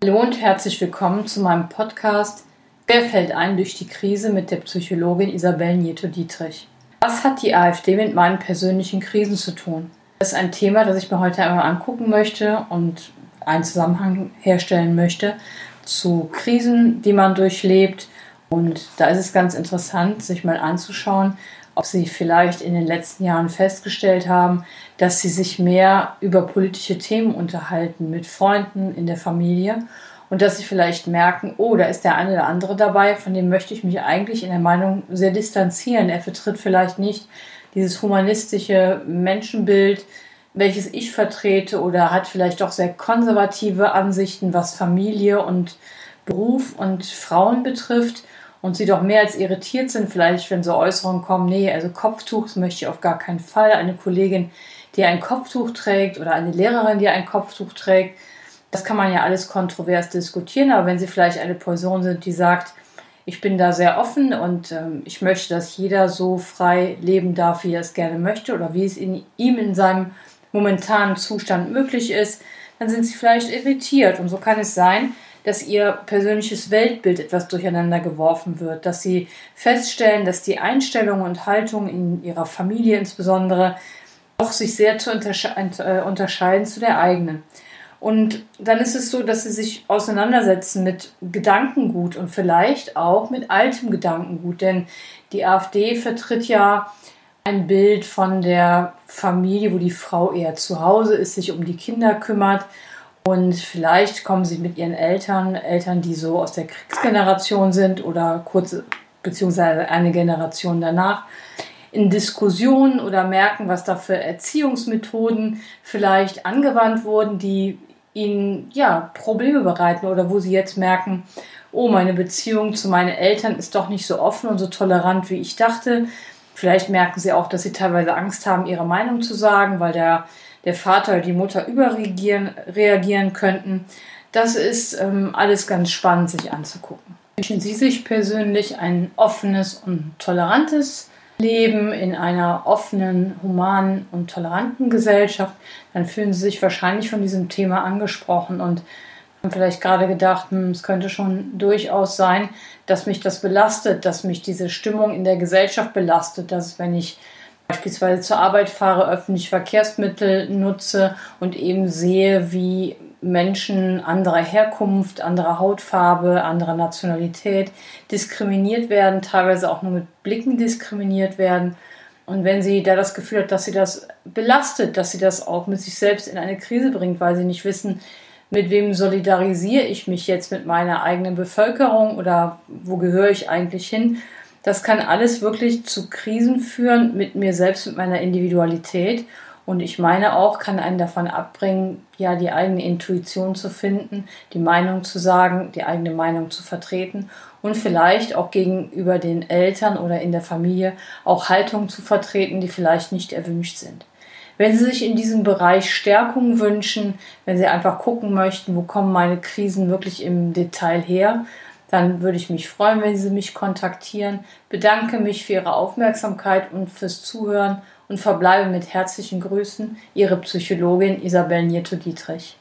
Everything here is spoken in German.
Hallo und herzlich willkommen zu meinem Podcast Wer fällt ein durch die Krise mit der Psychologin Isabel Nieto-Dietrich. Was hat die AfD mit meinen persönlichen Krisen zu tun? Das ist ein Thema, das ich mir heute einmal angucken möchte und einen Zusammenhang herstellen möchte zu Krisen, die man durchlebt. Und da ist es ganz interessant, sich mal anzuschauen, ob Sie vielleicht in den letzten Jahren festgestellt haben, dass Sie sich mehr über politische Themen unterhalten mit Freunden in der Familie und dass Sie vielleicht merken, oh, da ist der eine oder andere dabei, von dem möchte ich mich eigentlich in der Meinung sehr distanzieren. Er vertritt vielleicht nicht dieses humanistische Menschenbild, welches ich vertrete oder hat vielleicht doch sehr konservative Ansichten, was Familie und Beruf und Frauen betrifft und sie doch mehr als irritiert sind, vielleicht wenn so Äußerungen kommen, nee, also Kopftuch möchte ich auf gar keinen Fall. Eine Kollegin, die ein Kopftuch trägt oder eine Lehrerin, die ein Kopftuch trägt, das kann man ja alles kontrovers diskutieren, aber wenn sie vielleicht eine Person sind, die sagt, ich bin da sehr offen und ähm, ich möchte, dass jeder so frei leben darf, wie er es gerne möchte oder wie es in ihm in seinem momentanen Zustand möglich ist, dann sind sie vielleicht irritiert. Und so kann es sein, dass ihr persönliches Weltbild etwas durcheinander geworfen wird, dass sie feststellen, dass die Einstellungen und Haltungen in ihrer Familie insbesondere auch sich sehr zu untersche äh, unterscheiden zu der eigenen. Und dann ist es so, dass sie sich auseinandersetzen mit Gedankengut und vielleicht auch mit altem Gedankengut, denn die AfD vertritt ja ein Bild von der Familie, wo die Frau eher zu Hause ist, sich um die Kinder kümmert und vielleicht kommen sie mit ihren Eltern, Eltern, die so aus der Kriegsgeneration sind oder kurz beziehungsweise eine Generation danach, in Diskussionen oder merken, was da für Erziehungsmethoden vielleicht angewandt wurden, die ihnen ja Probleme bereiten oder wo sie jetzt merken, oh, meine Beziehung zu meinen Eltern ist doch nicht so offen und so tolerant, wie ich dachte. Vielleicht merken sie auch, dass sie teilweise Angst haben, ihre Meinung zu sagen, weil der der Vater oder die Mutter überreagieren reagieren könnten. Das ist ähm, alles ganz spannend, sich anzugucken. Wünschen Sie sich persönlich ein offenes und tolerantes Leben in einer offenen, humanen und toleranten Gesellschaft, dann fühlen Sie sich wahrscheinlich von diesem Thema angesprochen und haben vielleicht gerade gedacht, hm, es könnte schon durchaus sein, dass mich das belastet, dass mich diese Stimmung in der Gesellschaft belastet, dass wenn ich beispielsweise zur Arbeit fahre, öffentliche Verkehrsmittel nutze und eben sehe, wie Menschen anderer Herkunft, anderer Hautfarbe, anderer Nationalität diskriminiert werden, teilweise auch nur mit Blicken diskriminiert werden. Und wenn sie da das Gefühl hat, dass sie das belastet, dass sie das auch mit sich selbst in eine Krise bringt, weil sie nicht wissen, mit wem solidarisiere ich mich jetzt mit meiner eigenen Bevölkerung oder wo gehöre ich eigentlich hin, das kann alles wirklich zu Krisen führen mit mir selbst, mit meiner Individualität. Und ich meine auch, kann einen davon abbringen, ja, die eigene Intuition zu finden, die Meinung zu sagen, die eigene Meinung zu vertreten und vielleicht auch gegenüber den Eltern oder in der Familie auch Haltungen zu vertreten, die vielleicht nicht erwünscht sind. Wenn Sie sich in diesem Bereich Stärkung wünschen, wenn Sie einfach gucken möchten, wo kommen meine Krisen wirklich im Detail her, dann würde ich mich freuen, wenn Sie mich kontaktieren. Bedanke mich für Ihre Aufmerksamkeit und fürs Zuhören und verbleibe mit herzlichen Grüßen Ihre Psychologin Isabel Nieto-Dietrich.